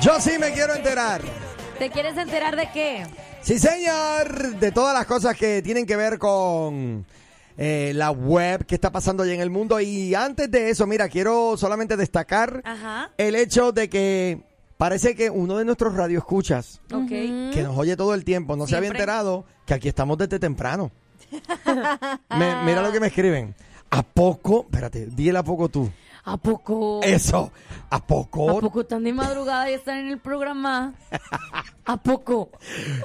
Yo sí me quiero enterar. ¿Te quieres enterar de qué? Sí, señor. De todas las cosas que tienen que ver con eh, la web, qué está pasando allá en el mundo. Y antes de eso, mira, quiero solamente destacar Ajá. el hecho de que parece que uno de nuestros radioescuchas, que nos oye todo el tiempo, no se había enterado que aquí estamos desde temprano. Me- mira lo que me escriben. ¿A poco? Espérate, dile a poco tú. ¿A poco? Eso. ¿A poco? ¿A poco están de madrugada y están en el programa? ¿A poco?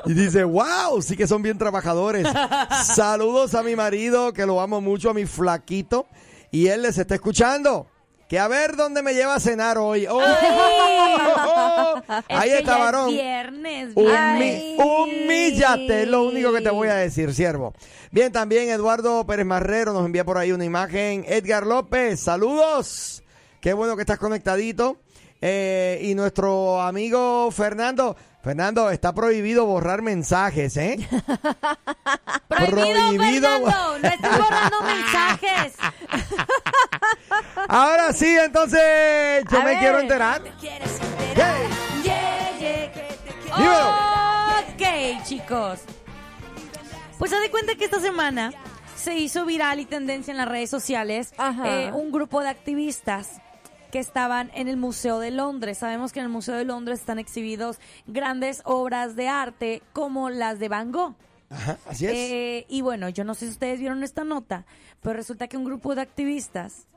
Y dice, wow, sí que son bien trabajadores. Saludos a mi marido, que lo amo mucho, a mi flaquito. Y él les está escuchando. Que a ver dónde me lleva a cenar hoy. ¡Oh! Es Ahí que está, ya es varón. viernes, viernes. humíllate, es lo único que te voy a decir, siervo. Bien, también Eduardo Pérez Marrero nos envía por ahí una imagen. Edgar López, saludos. Qué bueno que estás conectadito. Eh, y nuestro amigo Fernando. Fernando, está prohibido borrar mensajes, ¿eh? Prohibido, Prohibido. Fernando. No estoy borrando mensajes. Ahora sí, entonces yo A me ver. quiero enterar. ¿Quieres Yeah. Yeah, yeah, que te. Ok, chicos. Pues se de cuenta que esta semana se hizo viral y tendencia en las redes sociales Ajá. eh, un grupo de activistas que estaban en el Museo de Londres. Sabemos que en el Museo de Londres están exhibidos grandes obras de arte como las de Van Gogh. Ajá, así es. Eh, y bueno, yo no sé si ustedes vieron esta nota, pero resulta que un grupo de activistas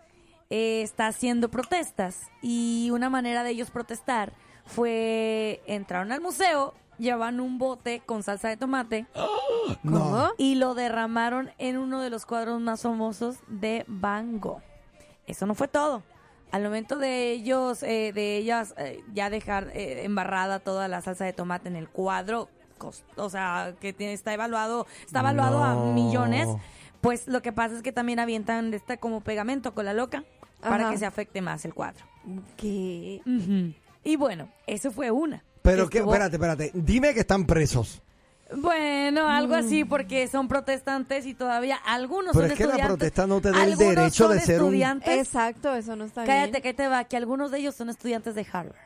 eh, está haciendo protestas y una manera de ellos protestar fue entraron al museo, llevaban un bote con salsa de tomate no. y lo derramaron en uno de los cuadros más famosos de Van Gogh. Eso no fue todo. Al momento de ellos, eh, de ellas eh, ya dejar eh, embarrada toda la salsa de tomate en el cuadro, o sea, que tiene- está evaluado, está evaluado a millones, pues lo que pasa es que también avientan de esta como pegamento con la loca para que se afecte más el cuadro. ¿Qué? Y bueno, eso fue una. Pero que, Estuvo- espérate, espérate. Dime que están presos. Bueno, algo así porque son protestantes y todavía algunos Pero son es que la estudiantes. protesta no te da el Algunos derecho son de ser un- estudiantes. Exacto, eso no está Cállate, bien. que te va, que algunos de ellos son estudiantes de Harvard.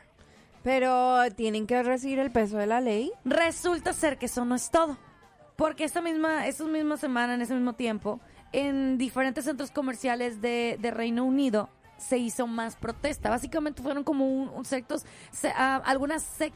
Pero tienen que recibir el peso de la ley. Resulta ser que eso no es todo. Porque esta misma, esa misma semana, en ese mismo tiempo, en diferentes centros comerciales de, de Reino Unido se hizo más protesta. Básicamente fueron como un, un sectos, se- ah, algunas sec-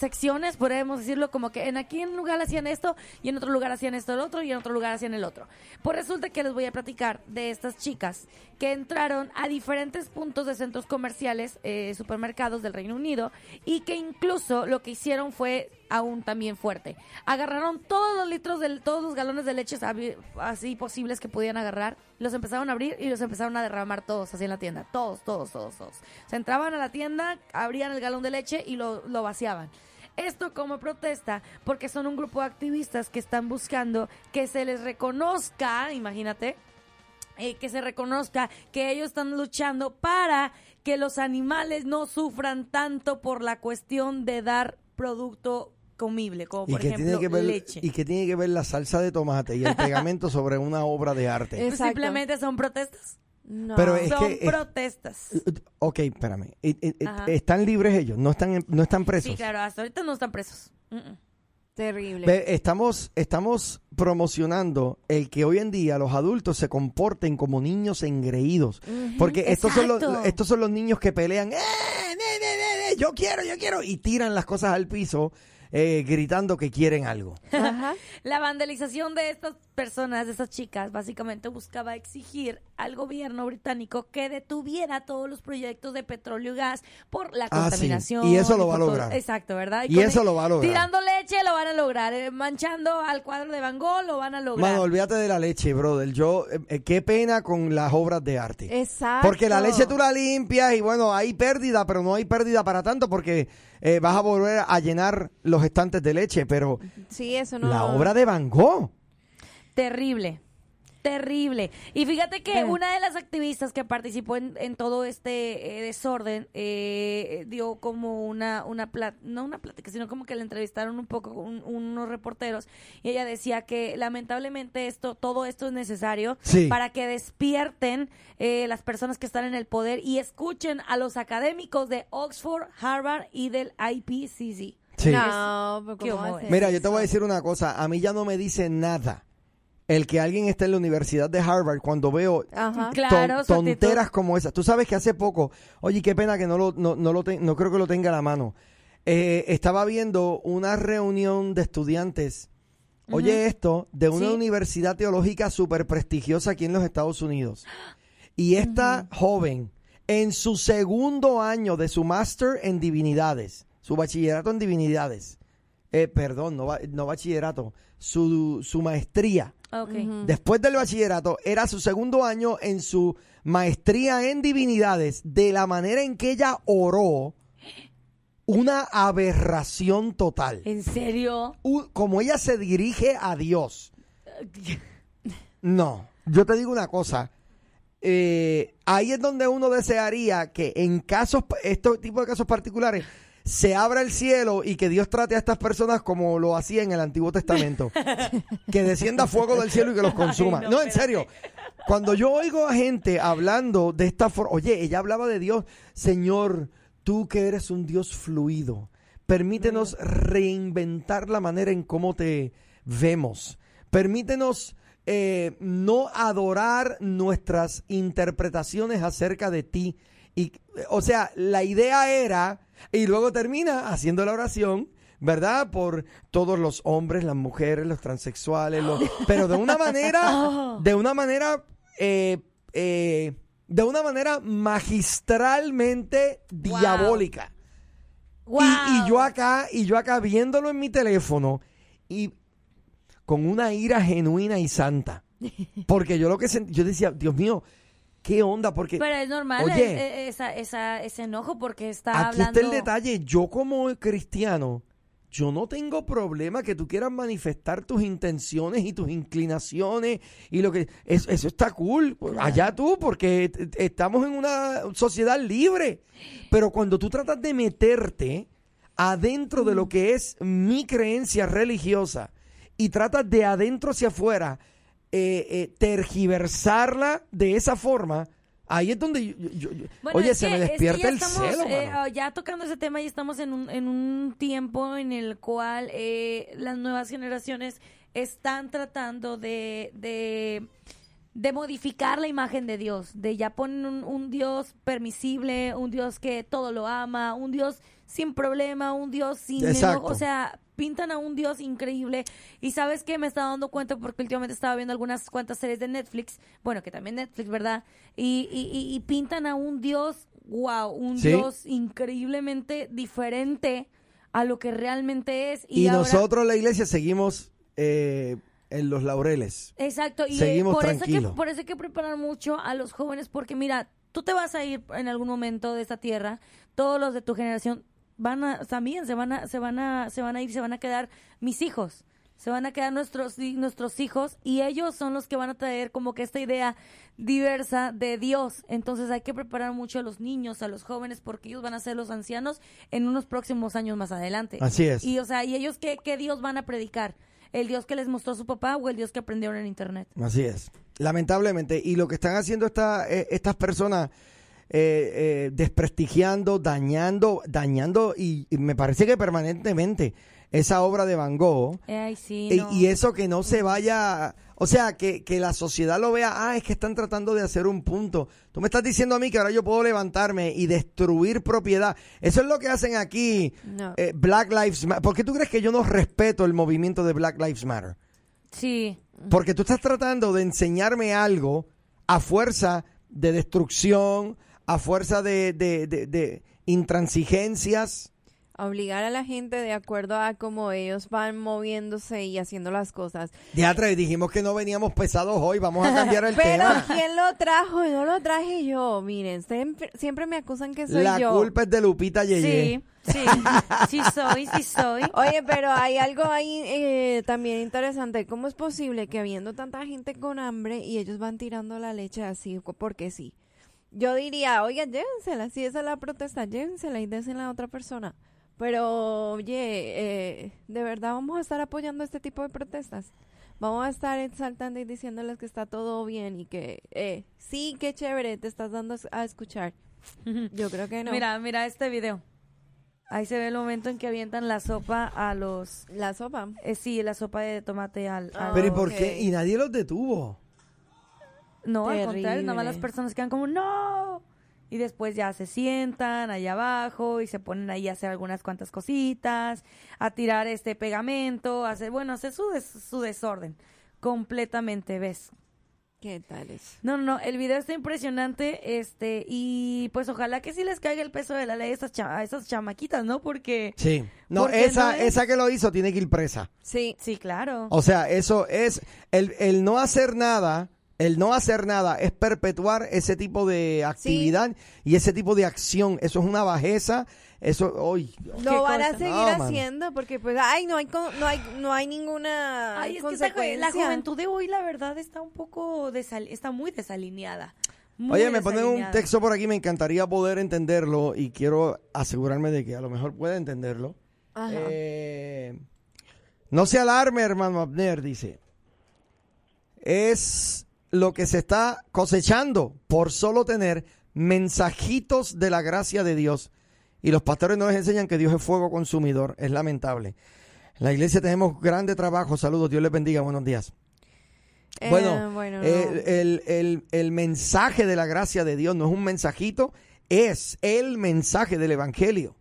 secciones, podemos decirlo, como que en aquí en un lugar hacían esto y en otro lugar hacían esto el otro y en otro lugar hacían el otro. Pues resulta que les voy a platicar de estas chicas que entraron a diferentes puntos de centros comerciales, eh, supermercados del Reino Unido y que incluso lo que hicieron fue aún también fuerte. Agarraron todos los litros, de, todos los galones de leche así posibles que podían agarrar, los empezaron a abrir y los empezaron a derramar todos así en la tienda. Todos, todos, todos, todos. Se entraban a la tienda, abrían el galón de leche y lo, lo vaciaban. Esto como protesta porque son un grupo de activistas que están buscando que se les reconozca, imagínate, eh, que se reconozca que ellos están luchando para que los animales no sufran tanto por la cuestión de dar producto comible, como ¿Y por ejemplo tiene que ver, leche. ¿Y qué tiene que ver la salsa de tomate y el pegamento sobre una obra de arte? Pues Exacto. simplemente son protestas. No. Pero es son que es- protestas. Ok, espérame. Eh, eh, eh. ¿Están libres ellos? ¿No están, no están presos? Sí, claro, hasta ahorita no están presos. Terrible. Estamos, estamos promocionando el que hoy en día los adultos se comporten como niños engreídos. Porque estos son, los, estos son los niños que pelean, ¡eh! ne, ne, ne, yo quiero, yo quiero! Y tiran las cosas al piso eh, gritando que quieren algo. Ajá. La vandalización de estas personas, de estas chicas, básicamente buscaba exigir al gobierno británico que detuviera todos los proyectos de petróleo y gas por la Ah, sí. contaminación. Y eso lo va a todo- lograr. Exacto, ¿verdad? Y eso el- lo va a lograr. Tirando leche lo van a lograr. eh, manchando al cuadro de Van Gogh lo van a lograr. Mano, olvídate de la leche, brother. Yo, eh, eh, qué pena con las obras de arte. Exacto. Porque la leche tú la limpias y bueno, hay pérdida, pero no hay pérdida para tanto porque eh, vas a volver a llenar los estantes de leche. Pero Sí, eso no. la obra de Van Gogh. Terrible. terrible. Y fíjate que Eh. una de las activistas que participó en, en todo este eh, desorden eh, dio como una, una plat- no una plática, sino como que le entrevistaron un poco un- unos reporteros y ella decía que lamentablemente esto, todo esto es necesario Sí. para que despierten eh, las personas que están en el poder y escuchen a los académicos de Oxford, Harvard y del IPCC. Sí. No, pero ¿Qué ¿cómo Mira, yo te voy a decir una cosa. A mí ya no me dice nada el que alguien esté en la Universidad de Harvard cuando veo Ajá. Ton- tonteras como esas. Tú sabes que hace poco, oye, qué pena que no lo, no, no lo ten- no creo que lo tenga a la mano. Eh, estaba viendo una reunión de estudiantes, oye esto, de una Sí. universidad teológica súper prestigiosa aquí en los Estados Unidos. Y esta joven, en su segundo año de su máster en divinidades, su bachillerato en divinidades, eh, perdón, no, no bachillerato, su, su maestría, Después del bachillerato, era su segundo año en su maestría en divinidades, de la manera en que ella oró, una aberración total. ¿En serio? U- como ella se dirige a Dios. No, yo te digo una cosa. eh, ahí es donde uno desearía que en casos, este tipo de casos particulares, se abra el cielo y que Dios trate a estas personas como lo hacía en el Antiguo Testamento. que descienda fuego del cielo y que los consuma. Ay, no, no, en serio. Cuando yo oigo a gente hablando de esta forma, oye, ella hablaba de Dios, Señor, tú que eres un Dios fluido, permítenos reinventar la manera en cómo te vemos. Permítenos eh, no adorar nuestras interpretaciones acerca de ti. Y, o sea, la idea era, y luego termina haciendo la oración, ¿verdad? Por todos los hombres, las mujeres, los transexuales, los- pero de una manera, de una manera, eh, eh, de una manera magistralmente diabólica. Y- Wow. Y, yo acá, y yo acá viéndolo en mi teléfono y con una ira genuina y santa. Porque yo lo que sentí, yo decía, Dios mío, ¿qué onda? Porque Pero es normal Oye. eh, eh, esa, esa, ese enojo porque está aquí hablando... está el detalle. Yo como cristiano, yo no tengo problema que tú quieras manifestar tus intenciones y tus inclinaciones y lo que eso, eso está cool. Allá tú, porque estamos en una sociedad libre. Pero cuando tú tratas de meterte adentro de lo que es mi creencia religiosa y tratas de adentro hacia afuera eh, eh, tergiversarla de esa forma, ahí es donde yo- yo- yo- Bueno, oye, se que- me es que despierta el celo. eh, mano. ah, ya tocando ese tema, ya estamos en un, en un tiempo en el cual eh, las nuevas generaciones están tratando de, de, de modificar la imagen de Dios, de ya ponen un, un Dios permisible, un Dios que todo lo ama, un Dios sin problema, un Dios sin enojo, o sea, pintan a un Dios increíble y sabes que me estaba dando cuenta porque últimamente estaba viendo algunas cuantas series de Netflix, bueno, que también Netflix, ¿verdad? Y, y, y- y pintan a un Dios, wow, un Sí. Dios increíblemente diferente a lo que realmente es. Y, Y, ahora- nosotros, la iglesia, seguimos eh, en los laureles. Exacto, y eh, Seguimos por, eso que, por eso hay que preparar mucho a los jóvenes, porque mira, tú te vas a ir en algún momento de esta tierra, todos los de tu generación van a, también se van a, se van a, se van a ir, se van a quedar mis hijos, se van a quedar nuestros, nuestros hijos, y ellos son los que van a traer como que esta idea diversa de Dios. Entonces hay que preparar mucho a los niños, a los jóvenes, porque ellos van a ser los ancianos en unos próximos años más adelante. Así es. Y o sea, ¿y ellos qué, qué Dios van a predicar? ¿El Dios que les mostró su papá o el Dios que aprendieron en internet? Así es. Lamentablemente. Y lo que están haciendo esta, eh, estas personas, eh, eh, desprestigiando, dañando, dañando, y, y me parece que permanentemente, esa obra de Van Gogh. Eh, Ay, sí, Y, eso que no se vaya, o sea, que, que la sociedad lo vea, ah, es que están tratando de hacer un punto. Tú me estás diciendo a mí que ahora yo puedo levantarme y destruir propiedad. Eso es lo que hacen aquí No. eh, Black Lives Matter. ¿Por qué tú crees que yo no respeto el movimiento de Black Lives Matter? Sí. Porque tú estás tratando de enseñarme algo a fuerza de destrucción, a fuerza de, de, de- de intransigencias. Obligar a la gente de acuerdo a cómo ellos van moviéndose y haciendo las cosas. Y dijimos que no veníamos pesados hoy, vamos a cambiar el Pero tema. ¿quién lo trajo? No lo traje yo. Miren, siempre, siempre me acusan que soy La yo. culpa es de Lupita Yeye. Sí, sí, sí soy, sí soy. Oye, pero hay algo ahí eh, también interesante. ¿Cómo es posible que habiendo tanta gente con hambre y ellos van tirando la leche así porque sí? Yo diría, oiga, llévensela, si esa es la protesta, llévensela y désela a otra persona. Pero, oye, eh, ¿de verdad vamos a estar apoyando este tipo de protestas? Vamos a estar exaltando y diciéndoles que está todo bien y que, eh, sí, qué chévere, te estás dando a escuchar. Yo creo que no. Mira, mira este video. Ahí se ve el momento en que avientan la sopa a los... La sopa. eh, sí, la sopa de tomate al... Ah, al- Pero ¿y por qué? Y nadie los detuvo. No, al contrario, nada más Terrible. las personas quedan como, no. Y después ya se sientan allá abajo y se ponen ahí a hacer algunas cuantas cositas, a tirar este pegamento, a hacer, bueno, hacer su, des- su desorden completamente, ¿ves? ¿Qué tal es? No, no, no, el video está impresionante, este, y pues ojalá que sí les caiga el peso de la ley a esas, cha- a esas chamaquitas, ¿no? Porque, Sí. No, Porque esa, no es- esa que lo hizo tiene que ir presa. Sí. sí, claro. O sea, eso es, el, el no hacer nada, el no hacer nada es perpetuar ese tipo de actividad y ese tipo de acción. Eso es una bajeza, eso, hoy. Lo van a seguir No, haciendo porque pues ay no hay con- no hay no hay ninguna Ay, es que consecuencia. la juventud de hoy, la verdad, está un poco, desal- está muy desalineada. Muy Oye, me ponen un texto por aquí, me encantaría poder entenderlo y quiero asegurarme de que a lo mejor pueda entenderlo. Ajá. Eh, no se alarme, hermano Abner, dice. Es lo que se está cosechando por solo tener mensajitos de la gracia de Dios. Y los pastores nos enseñan que Dios es fuego consumidor. Es lamentable. En la iglesia tenemos grande trabajo. Saludos, Dios les bendiga. Buenos días. Eh, Bueno, bueno, eh, no. el, el- el mensaje de la gracia de Dios no es un mensajito, es el mensaje del Evangelio.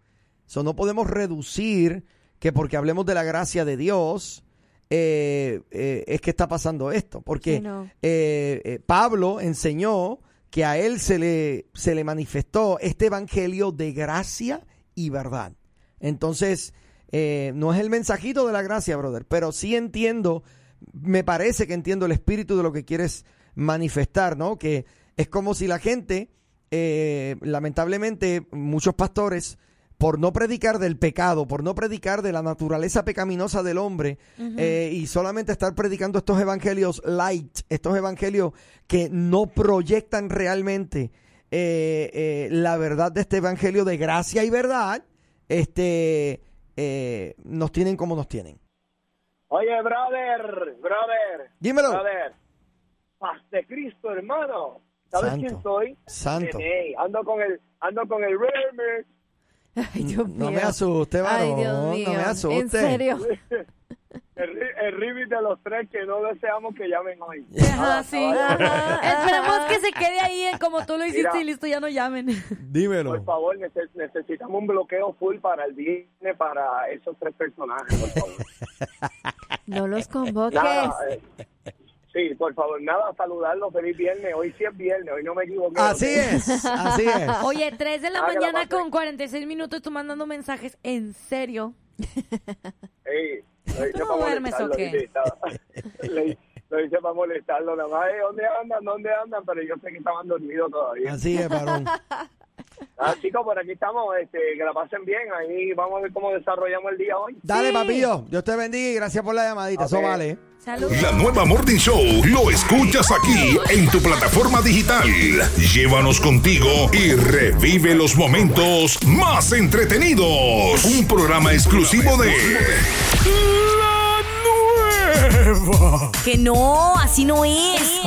So, no podemos reducir que porque hablemos de la gracia de Dios eh, eh, es que está pasando esto. Porque Sí, no. eh, Pablo enseñó que a él se le, se le manifestó este Evangelio de gracia y verdad. Entonces, no es el mensajito de la gracia, brother, pero sí entiendo, me parece que entiendo el espíritu de lo que quieres manifestar, ¿no? Que es como si la gente, lamentablemente, muchos pastores, por no predicar del pecado, por no predicar de la naturaleza pecaminosa del hombre, eh, y solamente estar predicando estos evangelios light, estos evangelios que no proyectan realmente eh, eh, la verdad de este evangelio de gracia y verdad, este, eh, nos tienen como nos tienen. Oye, brother, brother. Dímelo. Brother. Paz de Cristo, hermano. ¿Sabes Santo, quién soy? santo. Ando con el, ando con el. Ay, Dios No mío. me asuste, Ay, varón, Dios mío. no me asuste. En serio. El, el de los tres que no deseamos que llamen hoy. Ajá, sí. Ajá. Esperemos que se quede ahí como tú lo hiciste Mira. y listo, ya no llamen. Dímelo. Por favor, nece- necesitamos un bloqueo full para el viernes para esos tres personajes, por favor. No los convoques. Nada, eh, sí, por favor, nada, saludarlos, feliz viernes. Hoy sí es viernes, hoy no me equivoqué. Así es, así es. Oye, 3 de la Ah, que la mañana con 46 minutos tú mandando mensajes. ¿En serio? Ey, lo hice ¿Tú no para duermes o qué? estaba- le- Lo hice para molestarlo, nada más, "Ey, ¿dónde andan? ¿Dónde andan? Pero yo sé que estaban dormidos todavía. Así es, varón. Ah, chicos, por aquí estamos, este, que la pasen bien, ahí vamos a ver cómo desarrollamos el día hoy. Dale, Sí. papillo. Dios te bendiga y gracias por la llamadita. Eso Ok. vale. Saludos. La nueva Morning Show lo escuchas aquí en tu plataforma digital. Llévanos contigo y revive los momentos más entretenidos. Un programa exclusivo de La Nueva. Que no, así no es.